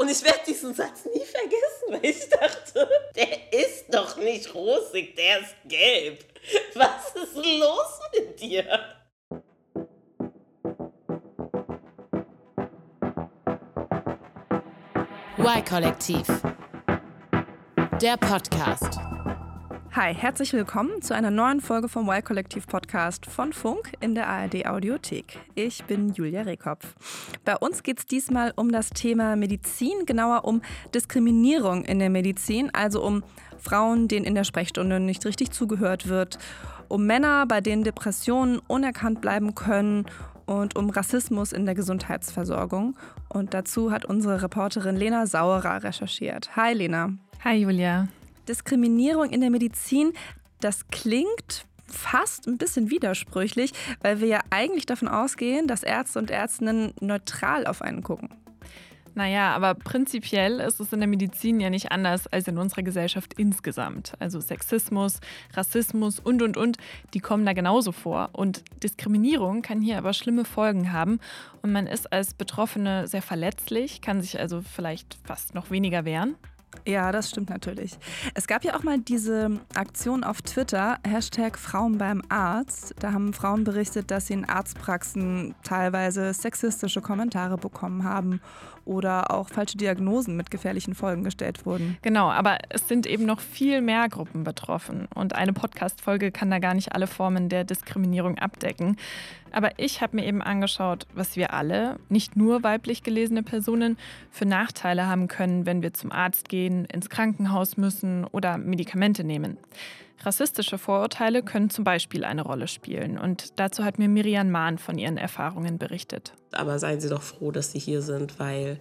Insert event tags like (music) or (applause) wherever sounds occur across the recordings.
Und ich werde diesen Satz nie vergessen, weil ich dachte, der ist doch nicht rosig, der ist gelb. Was ist los mit dir? Y-Kollektiv. Der Podcast. Hi, herzlich willkommen zu einer neuen Folge vom Y-Kollektiv Podcast von Funk in der ARD Audiothek. Ich bin Julia Rehkopf. Bei uns geht es diesmal um das Thema Medizin, genauer um Diskriminierung in der Medizin, also um Frauen, denen in der Sprechstunde nicht richtig zugehört wird, um Männer, bei denen Depressionen unerkannt bleiben können und um Rassismus in der Gesundheitsversorgung. Und dazu hat unsere Reporterin Lena Sauerer recherchiert. Hi Lena. Hi Julia. Diskriminierung in der Medizin, das klingt fast ein bisschen widersprüchlich, weil wir ja eigentlich davon ausgehen, dass Ärzte und Ärztinnen neutral auf einen gucken. Naja, aber prinzipiell ist es in der Medizin ja nicht anders als in unserer Gesellschaft insgesamt. Also Sexismus, Rassismus und, und, und, die kommen da genauso vor. Und Diskriminierung kann hier aber schlimme Folgen haben. Und man ist als Betroffene sehr verletzlich, kann sich also vielleicht fast noch weniger wehren. Ja, das stimmt natürlich. Es gab ja auch mal diese Aktion auf Twitter, Hashtag Frauen beim Arzt. Da haben Frauen berichtet, dass sie in Arztpraxen teilweise sexistische Kommentare bekommen haben oder auch falsche Diagnosen mit gefährlichen Folgen gestellt wurden. Genau, aber es sind eben noch viel mehr Gruppen betroffen und eine Podcast-Folge kann da gar nicht alle Formen der Diskriminierung abdecken. Aber ich habe mir eben angeschaut, was wir alle, nicht nur weiblich gelesene Personen, für Nachteile haben können, wenn wir zum Arzt gehen, ins Krankenhaus müssen oder Medikamente nehmen. Rassistische Vorurteile können zum Beispiel eine Rolle spielen. Und dazu hat mir Miriam Mahn von ihren Erfahrungen berichtet. Aber seien Sie doch froh, dass Sie hier sind, weil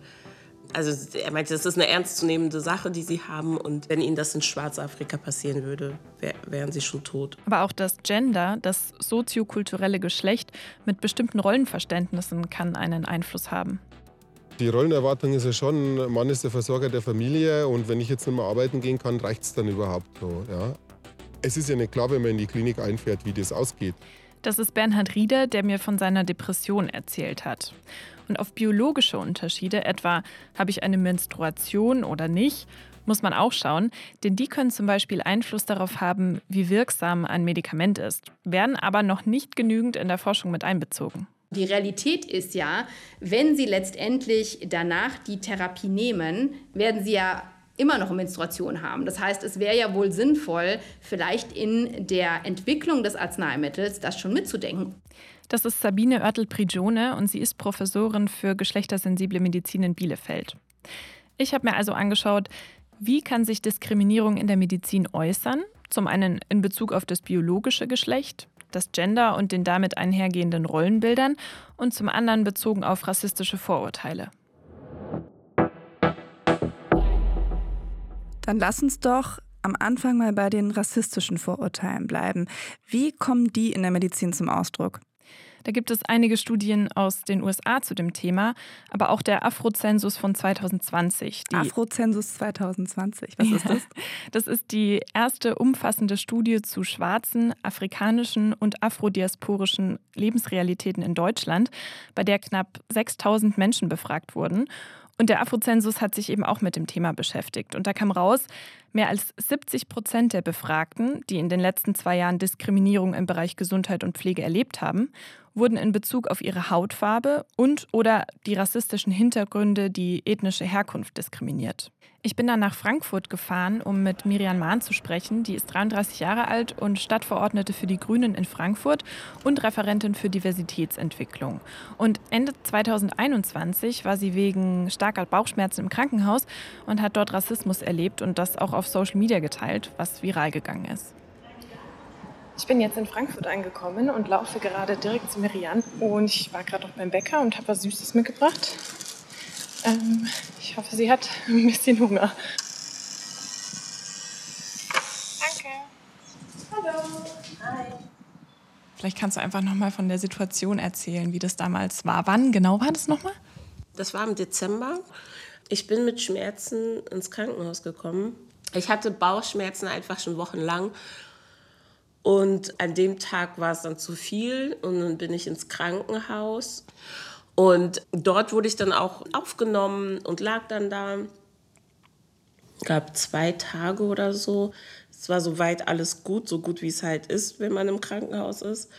also er meinte, das ist eine ernstzunehmende Sache, die sie haben. Und wenn ihnen das in Schwarzafrika passieren würde, wär, wären sie schon tot. Aber auch das Gender, das soziokulturelle Geschlecht mit bestimmten Rollenverständnissen kann einen Einfluss haben. Die Rollenerwartung ist ja schon, Mann ist der Versorger der Familie und wenn ich jetzt nicht mehr arbeiten gehen kann, reicht es dann überhaupt so. Ja? Es ist ja nicht klar, wenn man in die Klinik einfährt, wie das ausgeht. Das ist Bernhard Rieder, der mir von seiner Depression erzählt hat. Und auf biologische Unterschiede, etwa habe ich eine Menstruation oder nicht, muss man auch schauen, denn die können zum Beispiel Einfluss darauf haben, wie wirksam ein Medikament ist, werden aber noch nicht genügend in der Forschung mit einbezogen. Die Realität ist ja, wenn Sie letztendlich danach die Therapie nehmen, werden Sie ja immer noch Menstruation haben. Das heißt, es wäre ja wohl sinnvoll, vielleicht in der Entwicklung des Arzneimittels das schon mitzudenken. Das ist Sabine Oertel-Prigione und sie ist Professorin für geschlechtersensible Medizin in Bielefeld. Ich habe mir also angeschaut, wie kann sich Diskriminierung in der Medizin äußern? Zum einen in Bezug auf das biologische Geschlecht, das Gender und den damit einhergehenden Rollenbildern und zum anderen bezogen auf rassistische Vorurteile. Dann lass uns doch am Anfang mal bei den rassistischen Vorurteilen bleiben. Wie kommen die in der Medizin zum Ausdruck? Da gibt es einige Studien aus den USA zu dem Thema, aber auch der Afrozensus von 2020. Afrozensus 2020, was ist das? das ist die erste umfassende Studie zu schwarzen, afrikanischen und afrodiasporischen Lebensrealitäten in Deutschland, bei der knapp 6000 Menschen befragt wurden. Und der Afrozensus hat sich eben auch mit dem Thema beschäftigt. Und da kam raus, mehr als 70 Prozent der Befragten, die in den letzten zwei Jahren Diskriminierung im Bereich Gesundheit und Pflege erlebt haben, wurden in Bezug auf ihre Hautfarbe und oder die rassistischen Hintergründe, die ethnische Herkunft diskriminiert. Ich bin dann nach Frankfurt gefahren, um mit Miriam Mahn zu sprechen. Die ist 33 Jahre alt und Stadtverordnete für die Grünen in Frankfurt und Referentin für Diversitätsentwicklung. Und Ende 2021 war sie wegen starker Bauchschmerzen im Krankenhaus und hat dort Rassismus erlebt und das auch auf Social Media geteilt, was viral gegangen ist. Ich bin jetzt in Frankfurt angekommen und laufe gerade direkt zu Miriam. Und ich war gerade noch beim Bäcker und habe was Süßes mitgebracht. Ähm, ich hoffe, sie hat (laughs) ein bisschen Hunger. Danke. Hallo. Hi. Vielleicht kannst du einfach noch mal von der Situation erzählen, wie das damals war. Wann genau war das nochmal? Das war im Dezember. Ich bin mit Schmerzen ins Krankenhaus gekommen. Ich hatte Bauchschmerzen einfach schon wochenlang und an dem Tag war es dann zu viel und dann bin ich ins Krankenhaus. Und dort wurde ich dann auch aufgenommen und lag dann da. Gab zwei Tage oder so. Es war soweit alles gut, so gut wie es halt ist, wenn man im Krankenhaus ist.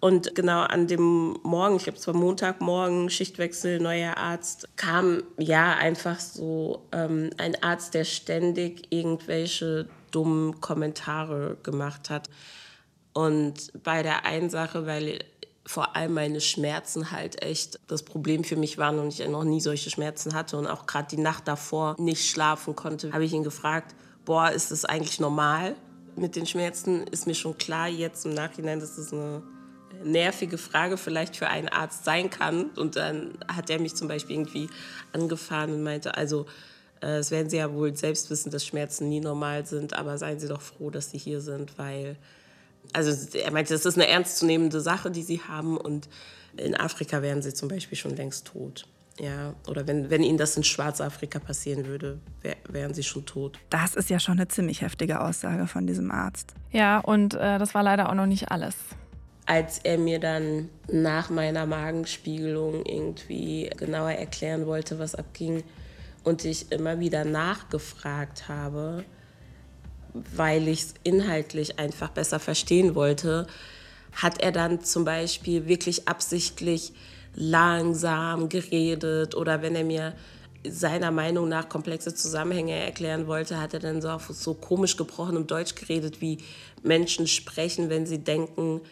Und genau an dem Morgen, ich glaube, es war Montagmorgen, Schichtwechsel, neuer Arzt, kam ja einfach so ähm, ein Arzt, der ständig irgendwelche dummen Kommentare gemacht hat. Und bei der einen Sache, weil vor allem meine Schmerzen halt echt das Problem für mich waren und ich noch nie solche Schmerzen hatte und auch gerade die Nacht davor nicht schlafen konnte, habe ich ihn gefragt, boah, ist das eigentlich normal mit den Schmerzen? Ist mir schon klar jetzt im Nachhinein, dass das eine nervige Frage vielleicht für einen Arzt sein kann. Und dann hat er mich zum Beispiel irgendwie angefahren und meinte, also äh, es werden Sie ja wohl selbst wissen, dass Schmerzen nie normal sind, aber seien Sie doch froh, dass Sie hier sind, weil also er meinte, das ist eine ernstzunehmende Sache, die sie haben und in Afrika wären sie zum Beispiel schon längst tot. Ja, oder wenn, wenn ihnen das in Schwarzafrika passieren würde, wär, wären sie schon tot. Das ist ja schon eine ziemlich heftige Aussage von diesem Arzt. Ja, und äh, das war leider auch noch nicht alles. Als er mir dann nach meiner Magenspiegelung irgendwie genauer erklären wollte, was abging, und ich immer wieder nachgefragt habe, weil ich es inhaltlich einfach besser verstehen wollte, hat er dann zum Beispiel wirklich absichtlich langsam geredet oder wenn er mir seiner Meinung nach komplexe Zusammenhänge erklären wollte, hat er dann so auf so komisch gebrochenem Deutsch geredet, wie Menschen sprechen, wenn sie denken,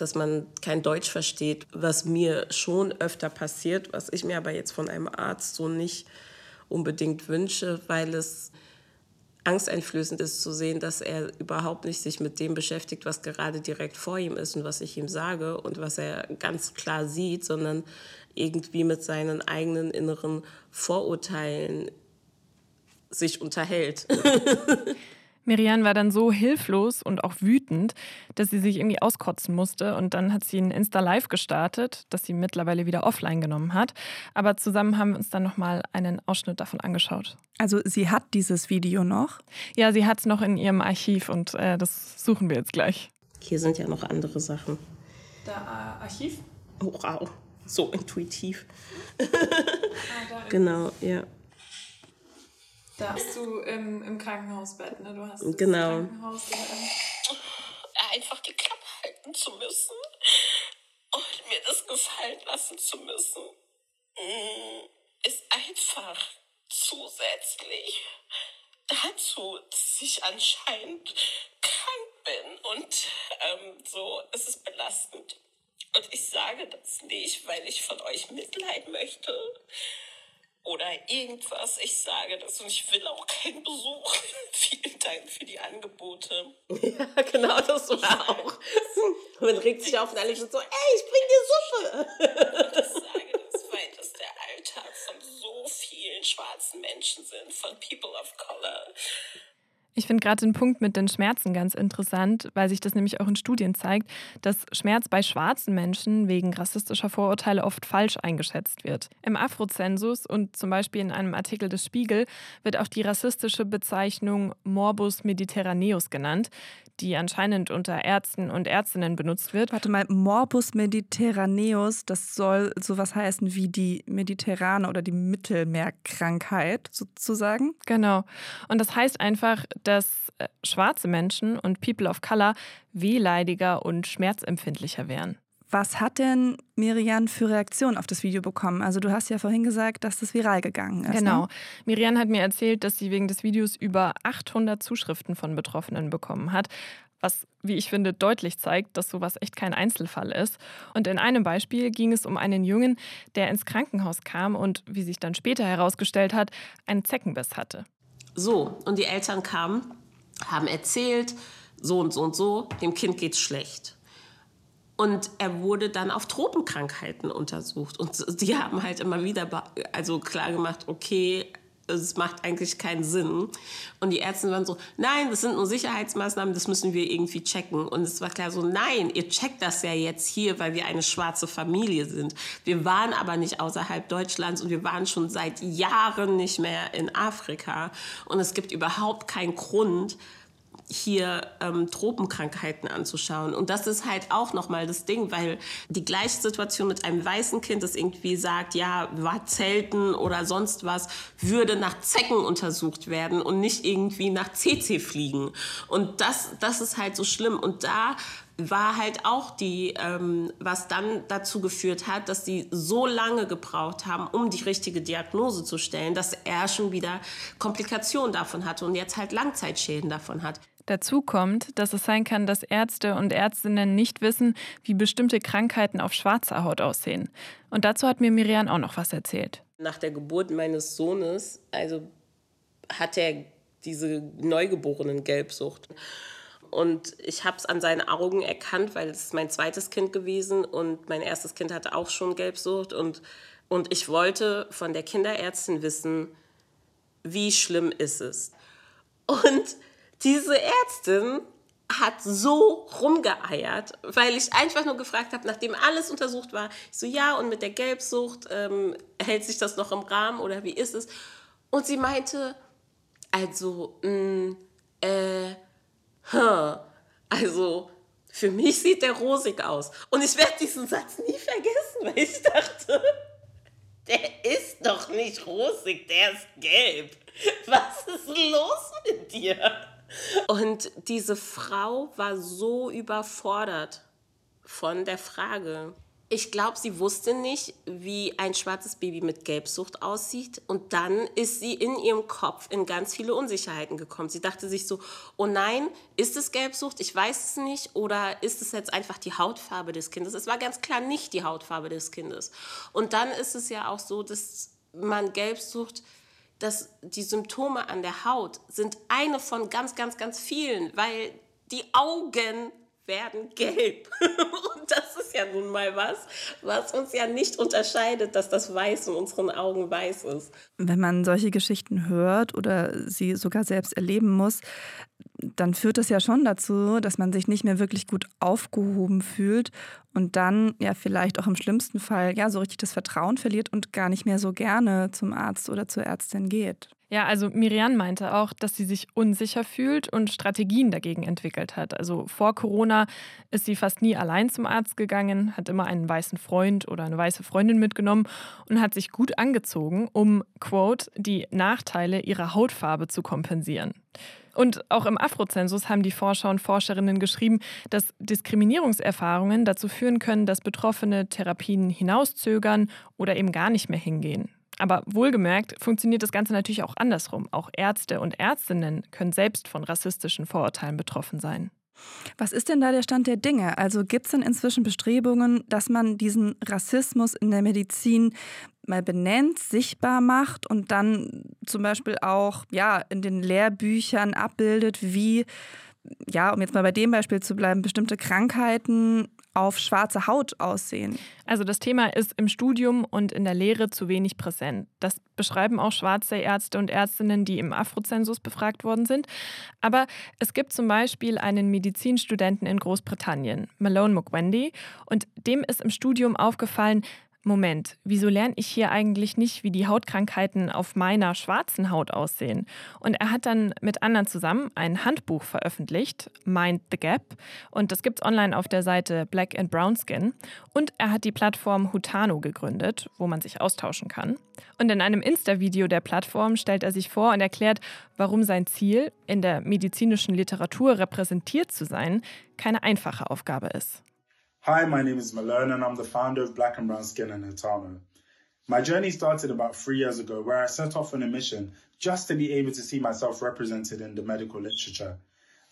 dass man kein Deutsch versteht, was mir schon öfter passiert, was ich mir aber jetzt von einem Arzt so nicht unbedingt wünsche, weil es angsteinflößend ist zu sehen, dass er überhaupt nicht sich mit dem beschäftigt, was gerade direkt vor ihm ist und was ich ihm sage und was er ganz klar sieht, sondern irgendwie mit seinen eigenen inneren Vorurteilen sich unterhält. (laughs) Miriam war dann so hilflos und auch wütend, dass sie sich irgendwie auskotzen musste. Und dann hat sie ein Insta-Live gestartet, das sie mittlerweile wieder offline genommen hat. Aber zusammen haben wir uns dann nochmal einen Ausschnitt davon angeschaut. Also sie hat dieses Video noch? Ja, sie hat es noch in ihrem Archiv und äh, das suchen wir jetzt gleich. Hier sind ja noch andere Sachen. Da äh, Archiv? Oh, wow. So intuitiv. ah, (laughs) genau, ja. Da bist du im, im Krankenhausbett, ne? Du hast genau. Krankenhaus, ähm einfach die Klappe halten zu müssen und mir das gefallen lassen zu müssen, mm, ist einfach zusätzlich dazu, dass ich anscheinend krank bin und ähm, so, es ist belastend. Und ich sage das nicht, weil ich von euch Mitleid möchte, oder irgendwas. Ich sage das und ich will auch keinen Besuch. (laughs) Vielen Dank für die Angebote. Ja, genau, das war auch. Man regt sich auf und alle schon so, ey, ich bring dir Suppe. ich sage das, weil das der Alltag von so vielen schwarzen Menschen sind, von People of Color. Ich finde gerade den Punkt mit den Schmerzen ganz interessant, weil sich das nämlich auch in Studien zeigt, dass Schmerz bei schwarzen Menschen wegen rassistischer Vorurteile oft falsch eingeschätzt wird. Im Afrozensus und zum Beispiel in einem Artikel des Spiegel wird auch die rassistische Bezeichnung Morbus Mediterraneus genannt, die anscheinend unter Ärzten und Ärztinnen benutzt wird. Warte mal, Morbus Mediterraneus, das soll sowas heißen wie die mediterrane oder die Mittelmeerkrankheit sozusagen. Genau. Und das heißt einfach, dass äh, schwarze Menschen und People of Color wehleidiger und schmerzempfindlicher wären. Was hat denn Miriam für Reaktionen auf das Video bekommen? Also du hast ja vorhin gesagt, dass das viral gegangen ist. Genau. Ne? Miriam hat mir erzählt, dass sie wegen des Videos über 800 Zuschriften von Betroffenen bekommen hat. Was, wie ich finde, deutlich zeigt, dass sowas echt kein Einzelfall ist. Und in einem Beispiel ging es um einen Jungen, der ins Krankenhaus kam und, wie sich dann später herausgestellt hat, einen Zeckenbiss hatte. So, und die Eltern kamen, haben erzählt, so und so und so, dem Kind geht's schlecht. Und er wurde dann auf Tropenkrankheiten untersucht. Und die haben halt immer wieder also klar gemacht, okay, es macht eigentlich keinen Sinn. Und die Ärzte waren so, nein, das sind nur Sicherheitsmaßnahmen, das müssen wir irgendwie checken. Und es war klar so, nein, ihr checkt das ja jetzt hier, weil wir eine schwarze Familie sind. Wir waren aber nicht außerhalb Deutschlands und wir waren schon seit Jahren nicht mehr in Afrika. Und es gibt überhaupt keinen Grund, hier ähm, Tropenkrankheiten anzuschauen. Und das ist halt auch nochmal das Ding, weil die gleiche Situation mit einem weißen Kind, das irgendwie sagt, ja, war Zelten oder sonst was, würde nach Zecken untersucht werden und nicht irgendwie nach CC fliegen. Und das, das ist halt so schlimm. Und da war halt auch die, ähm, was dann dazu geführt hat, dass sie so lange gebraucht haben, um die richtige Diagnose zu stellen, dass er schon wieder Komplikationen davon hatte und jetzt halt Langzeitschäden davon hat. Dazu kommt, dass es sein kann, dass Ärzte und Ärztinnen nicht wissen, wie bestimmte Krankheiten auf schwarzer Haut aussehen. Und dazu hat mir Miriam auch noch was erzählt. Nach der Geburt meines Sohnes, also hat er diese neugeborenen Gelbsucht. Und ich habe es an seinen Augen erkannt, weil es ist mein zweites Kind gewesen und mein erstes Kind hatte auch schon Gelbsucht. Und, und ich wollte von der Kinderärztin wissen, wie schlimm ist es. Und diese Ärztin hat so rumgeeiert, weil ich einfach nur gefragt habe, nachdem alles untersucht war, ich so, ja, und mit der Gelbsucht ähm, hält sich das noch im Rahmen oder wie ist es? Und sie meinte, also, mh, mm, äh, huh, also für mich sieht der rosig aus. Und ich werde diesen Satz nie vergessen, weil ich dachte, der ist doch nicht rosig, der ist gelb. Was ist los mit dir? Und diese Frau war so überfordert von der Frage. Ich glaube, sie wusste nicht, wie ein schwarzes Baby mit Gelbsucht aussieht. Und dann ist sie in ihrem Kopf in ganz viele Unsicherheiten gekommen. Sie dachte sich so, oh nein, ist es Gelbsucht? Ich weiß es nicht. Oder ist es jetzt einfach die Hautfarbe des Kindes? Es war ganz klar nicht die Hautfarbe des Kindes. Und dann ist es ja auch so, dass man Gelbsucht dass die Symptome an der Haut sind eine von ganz, ganz, ganz vielen, weil die Augen werden gelb. (laughs) Und das ist ja nun mal was, was uns ja nicht unterscheidet, dass das Weiß in unseren Augen weiß ist. Wenn man solche Geschichten hört oder sie sogar selbst erleben muss, dann führt das ja schon dazu, dass man sich nicht mehr wirklich gut aufgehoben fühlt und dann ja vielleicht auch im schlimmsten Fall ja so richtig das Vertrauen verliert und gar nicht mehr so gerne zum Arzt oder zur Ärztin geht. Ja, also Miriam meinte auch, dass sie sich unsicher fühlt und Strategien dagegen entwickelt hat. Also vor Corona ist sie fast nie allein zum Arzt gegangen, hat immer einen weißen Freund oder eine weiße Freundin mitgenommen und hat sich gut angezogen, um, quote, die Nachteile ihrer Hautfarbe zu kompensieren. Und auch im Afrozensus haben die Forscher und Forscherinnen geschrieben, dass Diskriminierungserfahrungen dazu führen können, dass Betroffene Therapien hinauszögern oder eben gar nicht mehr hingehen. Aber wohlgemerkt funktioniert das Ganze natürlich auch andersrum. Auch Ärzte und Ärztinnen können selbst von rassistischen Vorurteilen betroffen sein. Was ist denn da der Stand der Dinge? Also gibt es denn inzwischen Bestrebungen, dass man diesen Rassismus in der Medizin mal benennt, sichtbar macht und dann zum Beispiel auch ja, in den Lehrbüchern abbildet, wie, ja, um jetzt mal bei dem Beispiel zu bleiben, bestimmte Krankheiten auf schwarze Haut aussehen. Also das Thema ist im Studium und in der Lehre zu wenig präsent. Das beschreiben auch schwarze Ärzte und Ärztinnen, die im Afrozensus befragt worden sind. Aber es gibt zum Beispiel einen Medizinstudenten in Großbritannien, Malone Mukwendi, und dem ist im Studium aufgefallen, Moment, wieso lerne ich hier eigentlich nicht, wie die Hautkrankheiten auf meiner schwarzen Haut aussehen? Und er hat dann mit anderen zusammen ein Handbuch veröffentlicht, Mind the Gap. Und das gibt es online auf der Seite Black and Brown Skin. Und er hat die Plattform Hutano gegründet, wo man sich austauschen kann. Und in einem Insta-Video der Plattform stellt er sich vor und erklärt, warum sein Ziel, in der medizinischen Literatur repräsentiert zu sein, keine einfache Aufgabe ist. Hi, my name is Malone and I'm the founder of Black and Brown Skin and Hatano. My journey started about three years ago where I set off on a mission just to be able to see myself represented in the medical literature.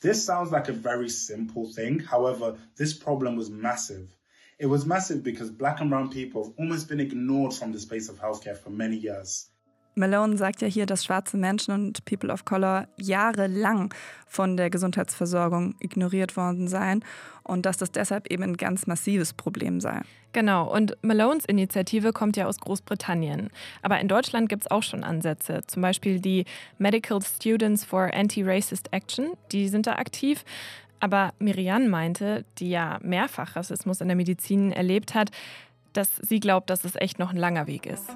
This sounds like a very simple thing. However, this problem was massive. It was massive because black and brown people have almost been ignored from the space of healthcare for many years. Malone sagt ja hier, dass schwarze Menschen und People of Color jahrelang von der Gesundheitsversorgung ignoriert worden seien und dass das deshalb eben ein ganz massives Problem sei. Genau, und Malones Initiative kommt ja aus Großbritannien. Aber in Deutschland gibt es auch schon Ansätze, zum Beispiel die Medical Students for Anti-Racist Action, die sind da aktiv. Aber Miriam meinte, die ja mehrfach Rassismus in der Medizin erlebt hat, dass sie glaubt, dass es echt noch ein langer Weg ist.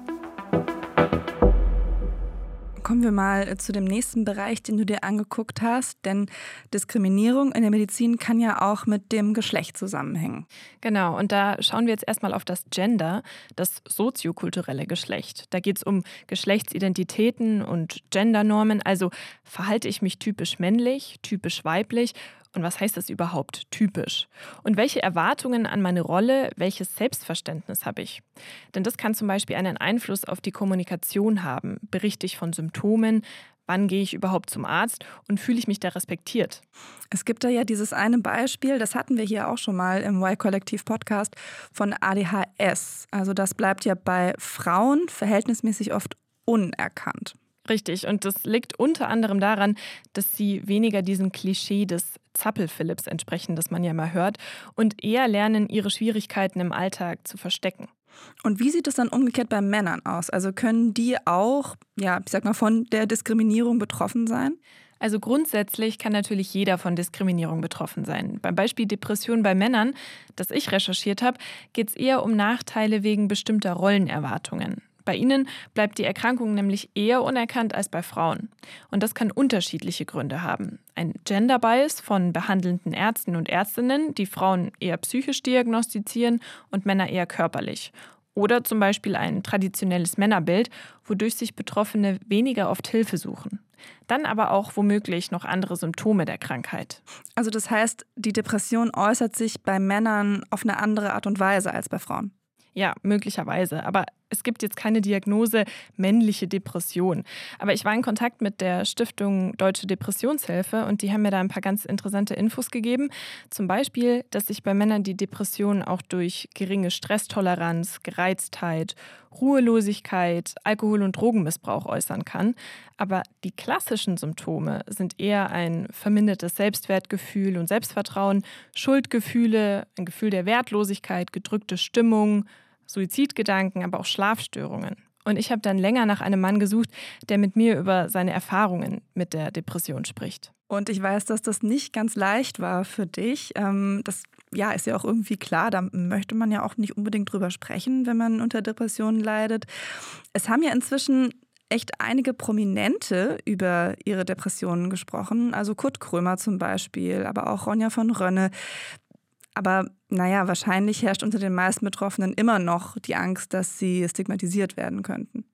Kommen wir mal zu dem nächsten Bereich, den du dir angeguckt hast, denn Diskriminierung in der Medizin kann ja auch mit dem Geschlecht zusammenhängen. Genau, und da schauen wir jetzt erstmal auf das Gender, das soziokulturelle Geschlecht. Da geht es um Geschlechtsidentitäten und Gendernormen, also verhalte ich mich typisch männlich, typisch weiblich und was heißt das überhaupt typisch? Und welche Erwartungen an meine Rolle, welches Selbstverständnis habe ich? Denn das kann zum Beispiel einen Einfluss auf die Kommunikation haben. Berichte ich von Symptomen? Wann gehe ich überhaupt zum Arzt und fühle ich mich da respektiert? Es gibt da ja dieses eine Beispiel, das hatten wir hier auch schon mal im Y-Kollektiv-Podcast von ADHS. Also das bleibt ja bei Frauen verhältnismäßig oft unerkannt. Richtig, und das liegt unter anderem daran, dass sie weniger diesem Klischee des Zappel-Philipps entsprechen, das man ja mal hört, und eher lernen, ihre Schwierigkeiten im Alltag zu verstecken. Und wie sieht es dann umgekehrt bei Männern aus? Also können die auch, ja, ich sag mal, von der Diskriminierung betroffen sein? Also grundsätzlich kann natürlich jeder von Diskriminierung betroffen sein. Beim Beispiel Depression bei Männern, das ich recherchiert habe, geht es eher um Nachteile wegen bestimmter Rollenerwartungen. Bei ihnen bleibt die Erkrankung nämlich eher unerkannt als bei Frauen. Und das kann unterschiedliche Gründe haben. Ein Gender Bias von behandelnden Ärzten und Ärztinnen, die Frauen eher psychisch diagnostizieren und Männer eher körperlich. Oder zum Beispiel ein traditionelles Männerbild, wodurch sich Betroffene weniger oft Hilfe suchen. Dann aber auch womöglich noch andere Symptome der Krankheit. Also das heißt, die Depression äußert sich bei Männern auf eine andere Art und Weise als bei Frauen. Ja, möglicherweise. Aber es gibt jetzt keine Diagnose männliche Depression. Aber ich war in Kontakt mit der Stiftung Deutsche Depressionshilfe und die haben mir da ein paar ganz interessante Infos gegeben. Zum Beispiel, dass sich bei Männern die Depression auch durch geringe Stresstoleranz, Gereiztheit, Ruhelosigkeit, Alkohol- und Drogenmissbrauch äußern kann. Aber die klassischen Symptome sind eher ein vermindertes Selbstwertgefühl und Selbstvertrauen, Schuldgefühle, ein Gefühl der Wertlosigkeit, gedrückte Stimmung, Suizidgedanken, aber auch Schlafstörungen. Und ich habe dann länger nach einem Mann gesucht, der mit mir über seine Erfahrungen mit der Depression spricht. Und ich weiß, dass das nicht ganz leicht war für dich. Ähm, das ja, ist ja auch irgendwie klar, da möchte man ja auch nicht unbedingt drüber sprechen, wenn man unter Depressionen leidet. Es haben ja inzwischen echt einige Prominente über ihre Depressionen gesprochen. Also Kurt Krömer zum Beispiel, aber auch Ronja von Rönne. Aber naja, wahrscheinlich herrscht unter den meisten Betroffenen immer noch die Angst, dass sie stigmatisiert werden könnten.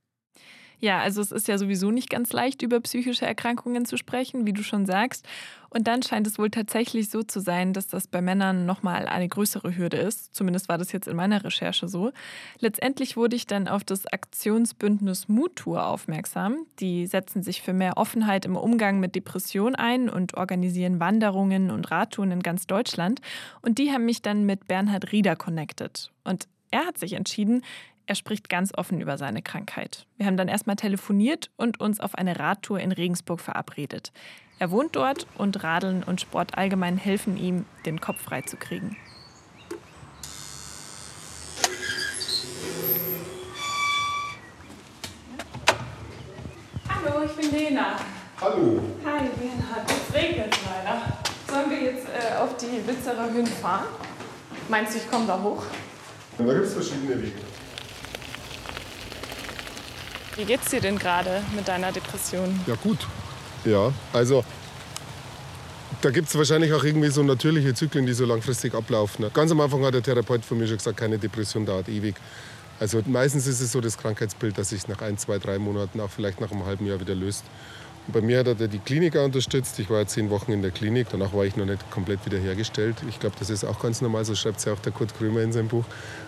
Ja, also es ist ja sowieso nicht ganz leicht, über psychische Erkrankungen zu sprechen, wie du schon sagst. Und dann scheint es wohl tatsächlich so zu sein, dass das bei Männern nochmal eine größere Hürde ist. Zumindest war das jetzt in meiner Recherche so. Letztendlich wurde ich dann auf das Aktionsbündnis Mutur aufmerksam. Die setzen sich für mehr Offenheit im Umgang mit Depressionen ein und organisieren Wanderungen und Radtouren in ganz Deutschland. Und die haben mich dann mit Bernhard Rieder connected. Und er hat sich entschieden, er spricht ganz offen über seine Krankheit. Wir haben dann erstmal telefoniert und uns auf eine Radtour in Regensburg verabredet. Er wohnt dort und Radeln und Sport allgemein helfen ihm, den Kopf frei zu kriegen. Hallo, ich bin Lena. Hallo. Hi, Lena. Es regnet leider. Sollen wir jetzt äh, auf die Witzerer Höhen fahren? Meinst du, ich komme da hoch? Ja, da gibt es verschiedene Wege. Wie geht's dir denn gerade mit deiner Depression? Ja, gut. Ja, also da gibt es wahrscheinlich auch irgendwie so natürliche Zyklen, die so langfristig ablaufen. Ganz am Anfang hat der Therapeut von mir schon gesagt, keine Depression dauert ewig. Also meistens ist es so das Krankheitsbild, dass sich nach ein, zwei, drei Monaten, auch vielleicht nach einem halben Jahr wieder löst. Bei mir hat er die Klinik auch unterstützt. Ich war zehn Wochen in der Klinik. Danach war ich noch nicht komplett wiederhergestellt. Ich glaube, das ist auch ganz normal. So schreibt es ja auch der Kurt Krömer in seinem Buch.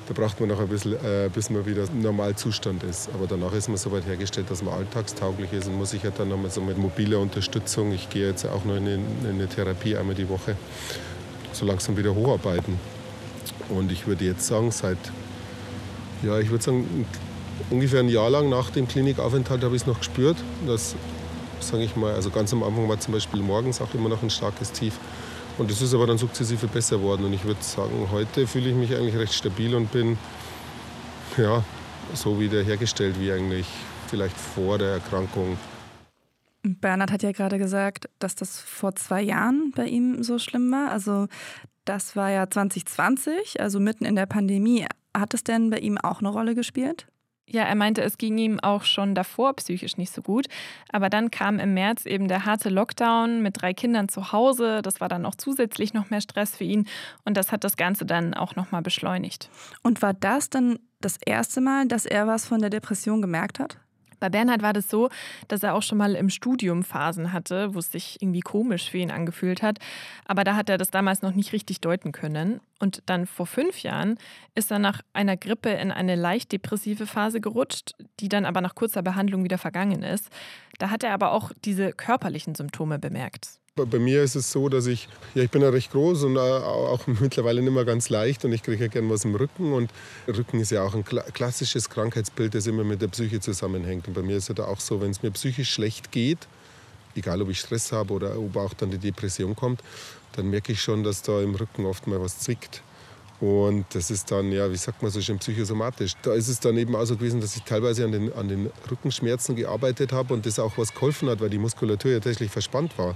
Da braucht man noch ein bisschen, äh, bis man wieder im Normalzustand ist. Aber danach ist man so weit hergestellt, dass man alltagstauglich ist und muss sich ja dann nochmal so mit mobiler Unterstützung. Ich gehe jetzt auch noch in eine, in eine Therapie einmal die Woche, so langsam wieder hocharbeiten. Und ich würde jetzt sagen, seit, ja, ich würde sagen, ungefähr ein Jahr lang nach dem Klinikaufenthalt habe ich es noch gespürt, dass sage ich mal. Also ganz am Anfang war zum Beispiel morgens auch immer noch ein starkes Tief. Und es ist aber dann sukzessive besser geworden. Und ich würde sagen, heute fühle ich mich eigentlich recht stabil und bin ja, so wieder hergestellt wie eigentlich vielleicht vor der Erkrankung. Bernhard hat ja gerade gesagt, dass das vor zwei Jahren bei ihm so schlimm war. Also das war ja 2020, also mitten in der Pandemie. Hat es denn bei ihm auch eine Rolle gespielt? Ja, er meinte, es ging ihm auch schon davor psychisch nicht so gut. Aber dann kam im März eben der harte Lockdown mit drei Kindern zu Hause. Das war dann auch zusätzlich noch mehr Stress für ihn. Und das hat das Ganze dann auch nochmal beschleunigt. Und war das dann das erste Mal, dass er was von der Depression gemerkt hat? Bei Bernhard war das so, dass er auch schon mal im Studium Phasen hatte, wo es sich irgendwie komisch für ihn angefühlt hat. Aber da hat er das damals noch nicht richtig deuten können. Und dann vor fünf Jahren ist er nach einer Grippe in eine leicht depressive Phase gerutscht, die dann aber nach kurzer Behandlung wieder vergangen ist. Da hat er aber auch diese körperlichen Symptome bemerkt. Bei mir ist es so, dass ich, ja, ich bin ja recht groß und äh, auch (laughs) mittlerweile nicht mehr ganz leicht und ich kriege ja gern was im Rücken und Rücken ist ja auch ein klassisches Krankheitsbild, das immer mit der Psyche zusammenhängt. Und bei mir ist es ja auch so, wenn es mir psychisch schlecht geht, egal ob ich Stress habe oder ob auch dann die Depression kommt, dann merke ich schon, dass da im Rücken oft mal was zwickt. Und das ist dann, ja, wie sagt man so schön, psychosomatisch. Da ist es dann eben auch so gewesen, dass ich teilweise an den, an den Rückenschmerzen gearbeitet habe und das auch was geholfen hat, weil die Muskulatur ja tatsächlich verspannt war.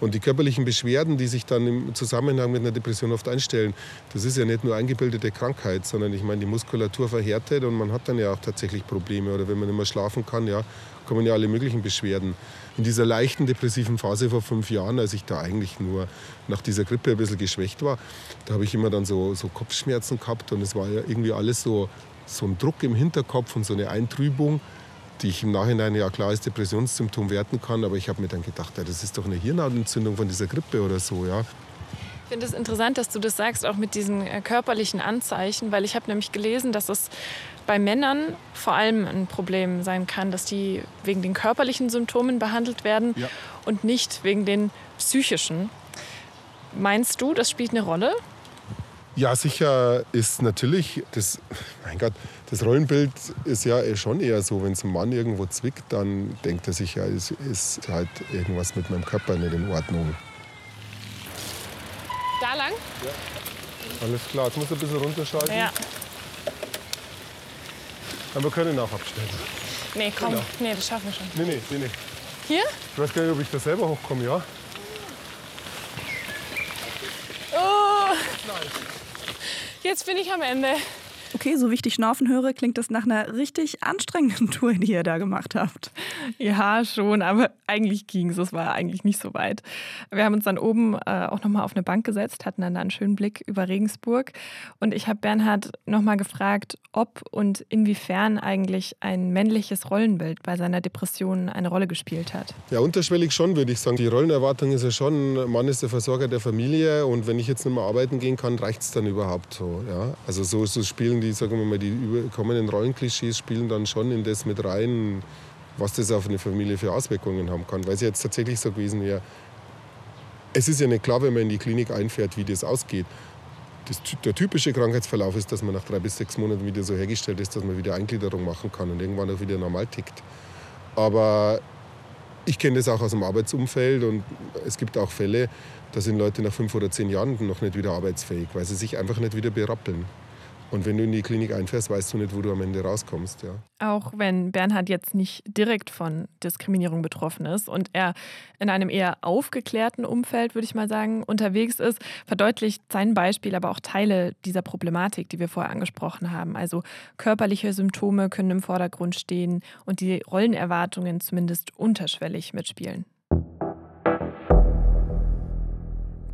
Und die körperlichen Beschwerden, die sich dann im Zusammenhang mit einer Depression oft einstellen, das ist ja nicht nur eingebildete Krankheit, sondern ich meine, die Muskulatur verhärtet und man hat dann ja auch tatsächlich Probleme. Oder wenn man nicht mehr schlafen kann, ja, kommen ja alle möglichen Beschwerden. In dieser leichten depressiven Phase vor fünf Jahren, als ich da eigentlich nur nach dieser Grippe ein bisschen geschwächt war, da habe ich immer dann so, so Kopfschmerzen gehabt und es war ja irgendwie alles so, so ein Druck im Hinterkopf und so eine Eintrübung die ich im Nachhinein ja klar als Depressionssymptom werten kann. Aber ich habe mir dann gedacht, ja, das ist doch eine Hirnhautentzündung von dieser Grippe oder so. Ja. Ich finde es interessant, dass du das sagst, auch mit diesen äh, körperlichen Anzeichen, weil ich habe nämlich gelesen, dass es bei Männern vor allem ein Problem sein kann, dass die wegen den körperlichen Symptomen behandelt werden ja. und nicht wegen den psychischen. Meinst du, das spielt eine Rolle? Ja, sicher ist natürlich das, mein Gott, das Rollenbild ist ja schon eher so, wenn es ein Mann irgendwo zwickt, dann denkt er sich ja, es ist halt irgendwas mit meinem Körper nicht in Ordnung. Da lang? Ja. Alles klar, jetzt muss ein bisschen runterschalten. Ja. Aber wir können auch abstellen. Nee, komm, genau. nee, das schaffen wir schon. Nee, nee, nee, nee. Hier? Ich weiß gar nicht, ob ich da selber hochkomme, ja? Oh! Jetzt bin ich am Ende. Okay, so wie ich dich schnaufen höre, klingt das nach einer richtig anstrengenden Tour, die ihr da gemacht habt. (laughs) Ja, schon, aber eigentlich ging es. Es war eigentlich nicht so weit. Wir haben uns dann oben äh, auch nochmal auf eine Bank gesetzt, hatten dann da einen schönen Blick über Regensburg. Und ich habe Bernhard nochmal gefragt, ob und inwiefern eigentlich ein männliches Rollenbild bei seiner Depression eine Rolle gespielt hat. Ja, unterschwellig schon, würde ich sagen. Die Rollenerwartung ist ja schon, Mann ist der Versorger der Familie und wenn ich jetzt nicht mehr arbeiten gehen kann, reicht es dann überhaupt so. Ja? Also so, so spielen die, sagen wir mal, die kommenden Rollenklischees spielen dann schon in das mit rein, was das auf eine Familie für Auswirkungen haben kann. Weil es jetzt tatsächlich so gewesen wäre, es ist ja nicht klar, wenn man in die Klinik einfährt, wie das ausgeht. Das, der typische Krankheitsverlauf ist, dass man nach drei bis sechs Monaten wieder so hergestellt ist, dass man wieder Eingliederung machen kann und irgendwann auch wieder normal tickt. Aber ich kenne das auch aus dem Arbeitsumfeld und es gibt auch Fälle, da sind Leute nach fünf oder zehn Jahren noch nicht wieder arbeitsfähig, weil sie sich einfach nicht wieder berappeln. Und wenn du in die Klinik einfährst, weißt du nicht, wo du am Ende rauskommst. Ja. Auch wenn Bernhard jetzt nicht direkt von Diskriminierung betroffen ist und er in einem eher aufgeklärten Umfeld, würde ich mal sagen, unterwegs ist, verdeutlicht sein Beispiel aber auch Teile dieser Problematik, die wir vorher angesprochen haben. Also körperliche Symptome können im Vordergrund stehen und die Rollenerwartungen zumindest unterschwellig mitspielen.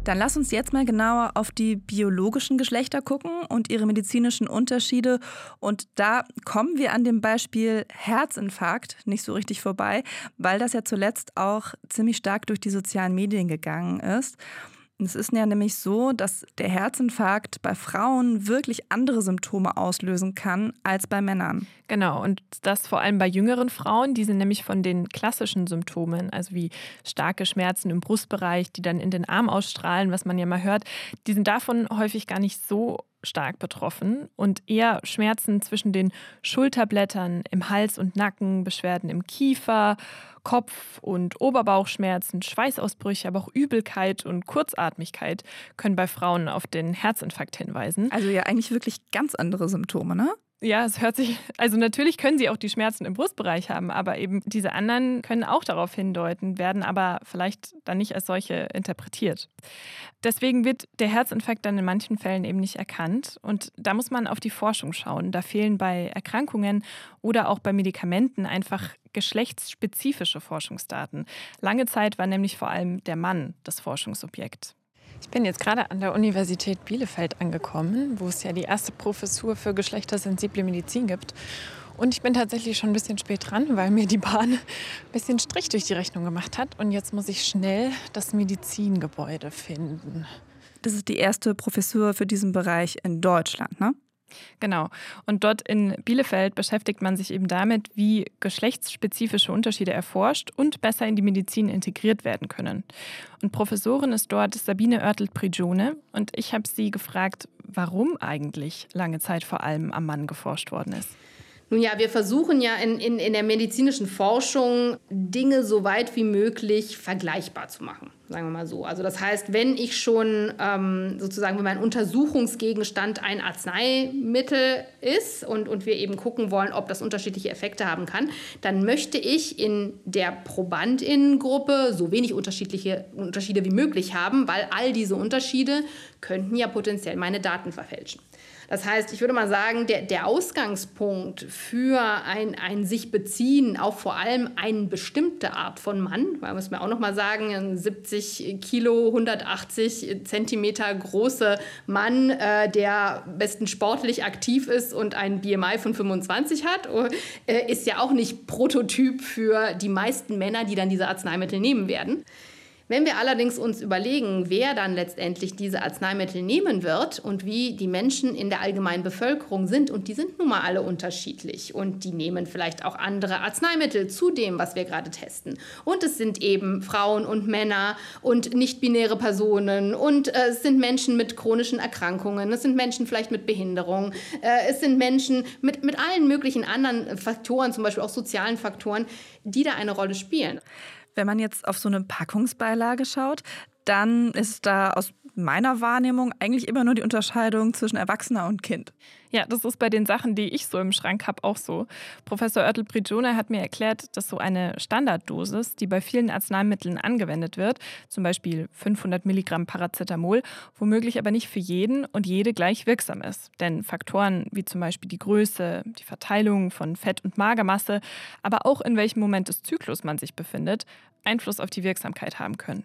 Dann lass uns jetzt mal genauer auf die biologischen Geschlechter gucken und ihre medizinischen Unterschiede. Und da kommen wir an dem Beispiel Herzinfarkt nicht so richtig vorbei, weil das ja zuletzt auch ziemlich stark durch die sozialen Medien gegangen ist. Es ist ja nämlich so, dass der Herzinfarkt bei Frauen wirklich andere Symptome auslösen kann als bei Männern. Genau, und das vor allem bei jüngeren Frauen, die sind nämlich von den klassischen Symptomen, also wie starke Schmerzen im Brustbereich, die dann in den Arm ausstrahlen, was man ja mal hört, die sind davon häufig gar nicht so stark betroffen und eher Schmerzen zwischen den Schulterblättern, im Hals und Nacken, Beschwerden im Kiefer, Kopf- und Oberbauchschmerzen, Schweißausbrüche, aber auch Übelkeit und Kurzatmigkeit können bei Frauen auf den Herzinfarkt hinweisen. Also ja eigentlich wirklich ganz andere Symptome, ne? Ja, es hört sich, also natürlich können sie auch die Schmerzen im Brustbereich haben, aber eben diese anderen können auch darauf hindeuten, werden aber vielleicht dann nicht als solche interpretiert. Deswegen wird der Herzinfarkt dann in manchen Fällen eben nicht erkannt und da muss man auf die Forschung schauen. Da fehlen bei Erkrankungen oder auch bei Medikamenten einfach geschlechtsspezifische Forschungsdaten. Lange Zeit war nämlich vor allem der Mann das Forschungsobjekt. Ich bin jetzt gerade an der Universität Bielefeld angekommen, wo es ja die erste Professur für geschlechtersensible Medizin gibt. Und ich bin tatsächlich schon ein bisschen spät dran, weil mir die Bahn ein bisschen Strich durch die Rechnung gemacht hat. Und jetzt muss ich schnell das Medizingebäude finden. Das ist die erste Professur für diesen Bereich in Deutschland, ne? Genau. Und dort in Bielefeld beschäftigt man sich eben damit, wie geschlechtsspezifische Unterschiede erforscht und besser in die Medizin integriert werden können. Und Professorin ist dort Sabine Oertel-Prigione und ich habe sie gefragt, warum eigentlich lange Zeit vor allem am Mann geforscht worden ist. Nun ja, wir versuchen ja in, in, in der medizinischen Forschung Dinge so weit wie möglich vergleichbar zu machen, sagen wir mal so. Also das heißt, wenn ich schon ähm, sozusagen, wenn mein Untersuchungsgegenstand ein Arzneimittel ist und, und wir eben gucken wollen, ob das unterschiedliche Effekte haben kann, dann möchte ich in der Probandinnengruppe so wenig unterschiedliche Unterschiede wie möglich haben, weil all diese Unterschiede könnten ja potenziell meine Daten verfälschen. Das heißt, ich würde mal sagen, der, der Ausgangspunkt für ein, ein sich beziehen auf vor allem eine bestimmte Art von Mann, weil muss man auch noch mal sagen, ein 70 Kilo, 180 Zentimeter große Mann, äh, der besten sportlich aktiv ist und ein BMI von 25 hat, äh, ist ja auch nicht Prototyp für die meisten Männer, die dann diese Arzneimittel nehmen werden. Wenn wir allerdings uns überlegen, wer dann letztendlich diese Arzneimittel nehmen wird und wie die Menschen in der allgemeinen Bevölkerung sind, und die sind nun mal alle unterschiedlich und die nehmen vielleicht auch andere Arzneimittel zu dem, was wir gerade testen. Und es sind eben Frauen und Männer und nicht-binäre Personen und äh, es sind Menschen mit chronischen Erkrankungen, es sind Menschen vielleicht mit Behinderung, äh, es sind Menschen mit, mit allen möglichen anderen Faktoren, zum Beispiel auch sozialen Faktoren, die da eine Rolle spielen. Wenn man jetzt auf so eine Packungsbeilage schaut, dann ist da aus meiner Wahrnehmung eigentlich immer nur die Unterscheidung zwischen Erwachsener und Kind. Ja, das ist bei den Sachen, die ich so im Schrank habe, auch so. Professor Oertel Prigione hat mir erklärt, dass so eine Standarddosis, die bei vielen Arzneimitteln angewendet wird, zum Beispiel 500 Milligramm Paracetamol, womöglich aber nicht für jeden und jede gleich wirksam ist. Denn Faktoren wie zum Beispiel die Größe, die Verteilung von Fett- und Magermasse, aber auch in welchem Moment des Zyklus man sich befindet, Einfluss auf die Wirksamkeit haben können.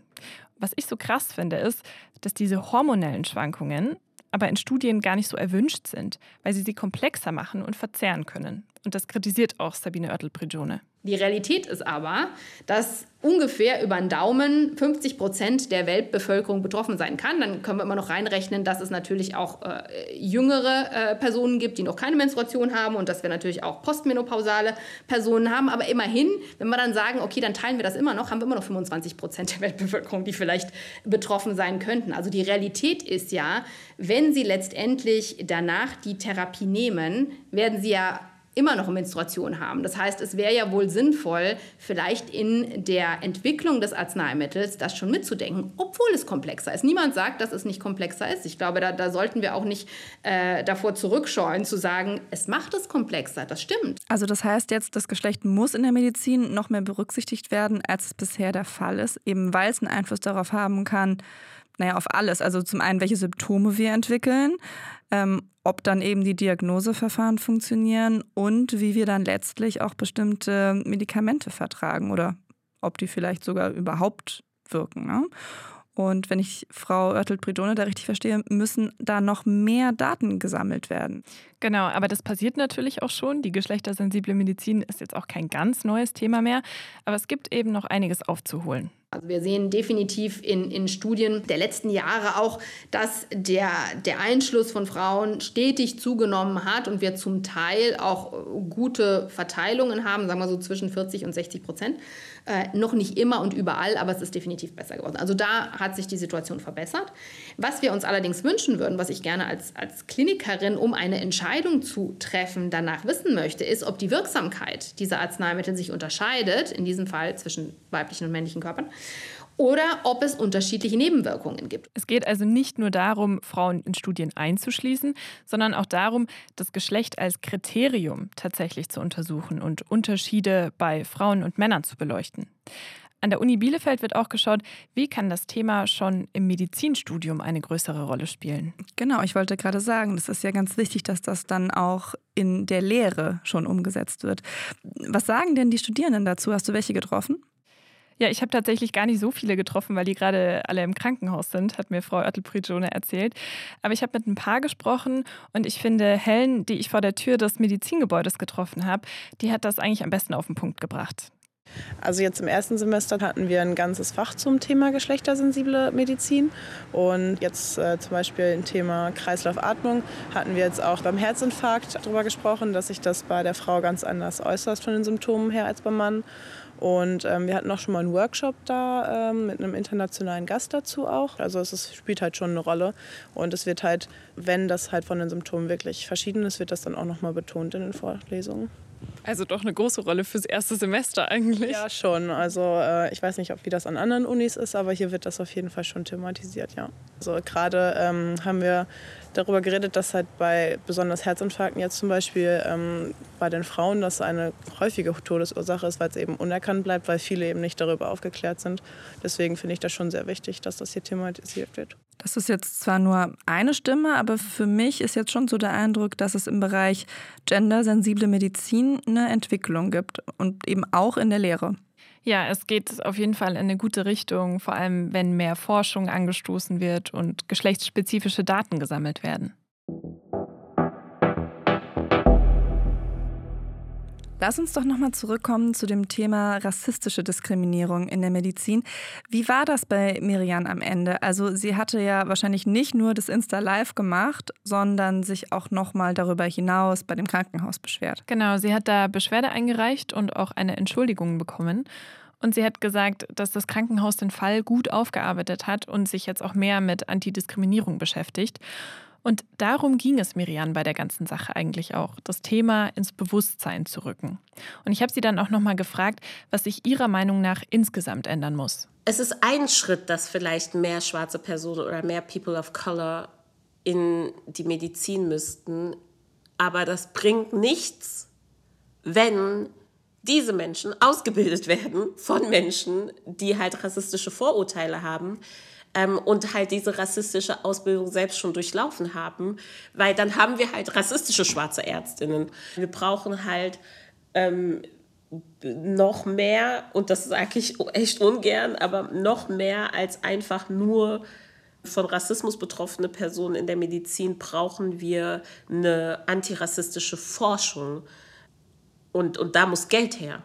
Was ich so krass finde, ist, dass diese hormonellen Schwankungen aber in Studien gar nicht so erwünscht sind, weil sie sie komplexer machen und verzerren können. Und das kritisiert auch Sabine Oertel-Prigione. Die Realität ist aber, dass ungefähr über den Daumen 50 Prozent der Weltbevölkerung betroffen sein kann. Dann können wir immer noch reinrechnen, dass es natürlich auch äh, jüngere äh, Personen gibt, die noch keine Menstruation haben und dass wir natürlich auch postmenopausale Personen haben. Aber immerhin, wenn wir dann sagen, okay, dann teilen wir das immer noch, haben wir immer noch 25 Prozent der Weltbevölkerung, die vielleicht betroffen sein könnten. Also die Realität ist ja, wenn sie letztendlich danach die Therapie nehmen, werden sie ja immer noch Menstruation haben. Das heißt, es wäre ja wohl sinnvoll, vielleicht in der Entwicklung des Arzneimittels das schon mitzudenken, obwohl es komplexer ist. Niemand sagt, dass es nicht komplexer ist. Ich glaube, da, da sollten wir auch nicht äh, davor zurückscheuen, zu sagen, es macht es komplexer. Das stimmt. Also das heißt jetzt, das Geschlecht muss in der Medizin noch mehr berücksichtigt werden, als es bisher der Fall ist, eben weil es einen Einfluss darauf haben kann, naja, auf alles. Also zum einen, welche Symptome wir entwickeln, ähm, ob dann eben die Diagnoseverfahren funktionieren und wie wir dann letztlich auch bestimmte Medikamente vertragen oder ob die vielleicht sogar überhaupt wirken. Ne? Und wenn ich Frau Oertel-Pridone da richtig verstehe, müssen da noch mehr Daten gesammelt werden. Genau, aber das passiert natürlich auch schon. Die geschlechtersensible Medizin ist jetzt auch kein ganz neues Thema mehr, aber es gibt eben noch einiges aufzuholen. Also wir sehen definitiv in, in Studien der letzten Jahre auch, dass der, der Einschluss von Frauen stetig zugenommen hat und wir zum Teil auch gute Verteilungen haben, sagen wir so zwischen 40 und 60 Prozent. Äh, noch nicht immer und überall, aber es ist definitiv besser geworden. Also da hat sich die Situation verbessert. Was wir uns allerdings wünschen würden, was ich gerne als, als Klinikerin, um eine Entscheidung zu treffen, danach wissen möchte, ist, ob die Wirksamkeit dieser Arzneimittel sich unterscheidet, in diesem Fall zwischen weiblichen und männlichen Körpern oder ob es unterschiedliche Nebenwirkungen gibt. Es geht also nicht nur darum, Frauen in Studien einzuschließen, sondern auch darum, das Geschlecht als Kriterium tatsächlich zu untersuchen und Unterschiede bei Frauen und Männern zu beleuchten. An der Uni Bielefeld wird auch geschaut, wie kann das Thema schon im Medizinstudium eine größere Rolle spielen. Genau, ich wollte gerade sagen, es ist ja ganz wichtig, dass das dann auch in der Lehre schon umgesetzt wird. Was sagen denn die Studierenden dazu? Hast du welche getroffen? Ja, ich habe tatsächlich gar nicht so viele getroffen, weil die gerade alle im Krankenhaus sind, hat mir Frau Oettel-Prigione erzählt. Aber ich habe mit ein paar gesprochen und ich finde, Helen, die ich vor der Tür des Medizingebäudes getroffen habe, die hat das eigentlich am besten auf den Punkt gebracht. Also jetzt im ersten Semester hatten wir ein ganzes Fach zum Thema geschlechtersensible Medizin und jetzt äh, zum Beispiel ein Thema Kreislaufatmung hatten wir jetzt auch beim Herzinfarkt darüber gesprochen, dass sich das bei der Frau ganz anders äußert von den Symptomen her als beim Mann. Und ähm, wir hatten auch schon mal einen Workshop da ähm, mit einem internationalen Gast dazu auch. Also es ist, spielt halt schon eine Rolle. Und es wird halt, wenn das halt von den Symptomen wirklich verschieden ist, wird das dann auch nochmal betont in den Vorlesungen. Also doch eine große Rolle fürs erste Semester eigentlich. Ja, schon. Also äh, ich weiß nicht, ob wie das an anderen Unis ist, aber hier wird das auf jeden Fall schon thematisiert, ja. Also gerade ähm, haben wir darüber geredet, dass halt bei besonders Herzinfarkten jetzt zum Beispiel ähm, bei den Frauen das eine häufige Todesursache ist, weil es eben unerkannt bleibt, weil viele eben nicht darüber aufgeklärt sind. Deswegen finde ich das schon sehr wichtig, dass das hier thematisiert wird. Das ist jetzt zwar nur eine Stimme, aber für mich ist jetzt schon so der Eindruck, dass es im Bereich gendersensible Medizin eine Entwicklung gibt und eben auch in der Lehre. Ja, es geht auf jeden Fall in eine gute Richtung, vor allem wenn mehr Forschung angestoßen wird und geschlechtsspezifische Daten gesammelt werden. Lass uns doch nochmal zurückkommen zu dem Thema rassistische Diskriminierung in der Medizin. Wie war das bei Miriam am Ende? Also sie hatte ja wahrscheinlich nicht nur das Insta Live gemacht, sondern sich auch nochmal darüber hinaus bei dem Krankenhaus beschwert. Genau, sie hat da Beschwerde eingereicht und auch eine Entschuldigung bekommen. Und sie hat gesagt, dass das Krankenhaus den Fall gut aufgearbeitet hat und sich jetzt auch mehr mit Antidiskriminierung beschäftigt. Und darum ging es Miriam bei der ganzen Sache eigentlich auch, das Thema ins Bewusstsein zu rücken. Und ich habe sie dann auch nochmal gefragt, was sich ihrer Meinung nach insgesamt ändern muss. Es ist ein Schritt, dass vielleicht mehr schwarze Personen oder mehr People of Color in die Medizin müssten. Aber das bringt nichts, wenn diese Menschen ausgebildet werden von Menschen, die halt rassistische Vorurteile haben, ähm, und halt diese rassistische Ausbildung selbst schon durchlaufen haben, weil dann haben wir halt rassistische schwarze Ärztinnen. Wir brauchen halt ähm, noch mehr, und das sage ich echt ungern, aber noch mehr als einfach nur von Rassismus betroffene Personen in der Medizin brauchen wir eine antirassistische Forschung. Und, und da muss Geld her.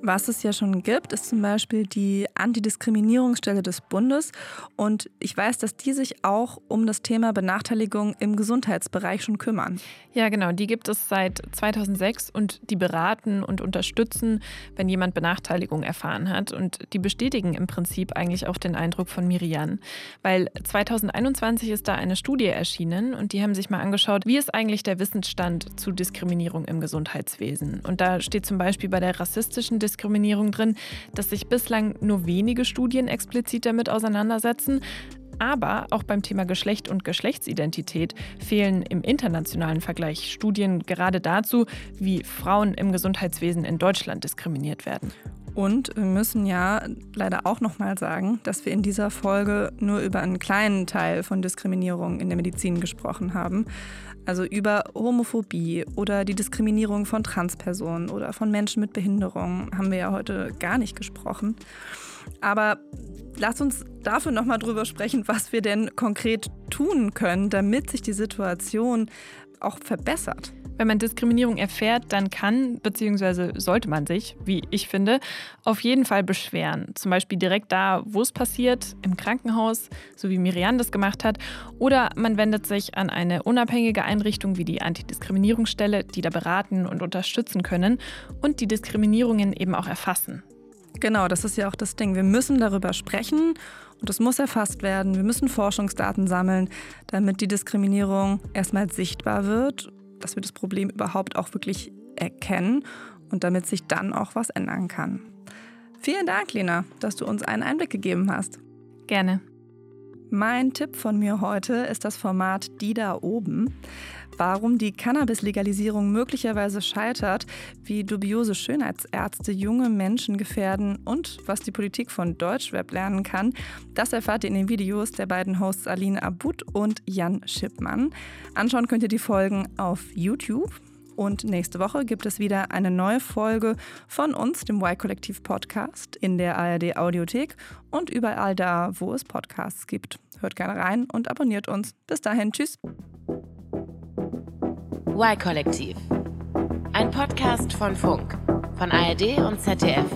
Was es ja schon gibt, ist zum Beispiel die Antidiskriminierungsstelle des Bundes. Und ich weiß, dass die sich auch um das Thema Benachteiligung im Gesundheitsbereich schon kümmern. Ja, genau. Die gibt es seit 2006 und die beraten und unterstützen, wenn jemand Benachteiligung erfahren hat. Und die bestätigen im Prinzip eigentlich auch den Eindruck von Miriam. Weil 2021 ist da eine Studie erschienen und die haben sich mal angeschaut, wie ist eigentlich der Wissensstand zu Diskriminierung im Gesundheitswesen. Und da steht zum Beispiel bei der rassistischen Diskriminierung Diskriminierung drin, dass sich bislang nur wenige Studien explizit damit auseinandersetzen. Aber auch beim Thema Geschlecht und Geschlechtsidentität fehlen im internationalen Vergleich Studien gerade dazu, wie Frauen im Gesundheitswesen in Deutschland diskriminiert werden. Und wir müssen ja leider auch nochmal sagen, dass wir in dieser Folge nur über einen kleinen Teil von Diskriminierung in der Medizin gesprochen haben. Also über Homophobie oder die Diskriminierung von Transpersonen oder von Menschen mit Behinderung haben wir ja heute gar nicht gesprochen. Aber lass uns dafür nochmal drüber sprechen, was wir denn konkret tun können, damit sich die Situation auch verbessert. Wenn man Diskriminierung erfährt, dann kann bzw. sollte man sich, wie ich finde, auf jeden Fall beschweren. Zum Beispiel direkt da, wo es passiert, im Krankenhaus, so wie Miriam das gemacht hat. Oder man wendet sich an eine unabhängige Einrichtung wie die Antidiskriminierungsstelle, die da beraten und unterstützen können und die Diskriminierungen eben auch erfassen. Genau, das ist ja auch das Ding. Wir müssen darüber sprechen und es muss erfasst werden. Wir müssen Forschungsdaten sammeln, damit die Diskriminierung erstmal sichtbar wird dass wir das Problem überhaupt auch wirklich erkennen und damit sich dann auch was ändern kann. Vielen Dank, Lena, dass du uns einen Einblick gegeben hast. Gerne. Mein Tipp von mir heute ist das Format Die da oben. Warum die Cannabis-Legalisierung möglicherweise scheitert, wie dubiose Schönheitsärzte junge Menschen gefährden und was die Politik von Deutschrap lernen kann, das erfahrt ihr in den Videos der beiden Hosts Aline Abud und Jan Schippmann. Anschauen könnt ihr die Folgen auf YouTube. Und nächste Woche gibt es wieder eine neue Folge von uns, dem Y-Kollektiv Podcast, in der ARD Audiothek und überall da, wo es Podcasts gibt. Hört gerne rein und abonniert uns. Bis dahin, tschüss. Y-Kollektiv. Ein Podcast von Funk, von ARD und ZDF.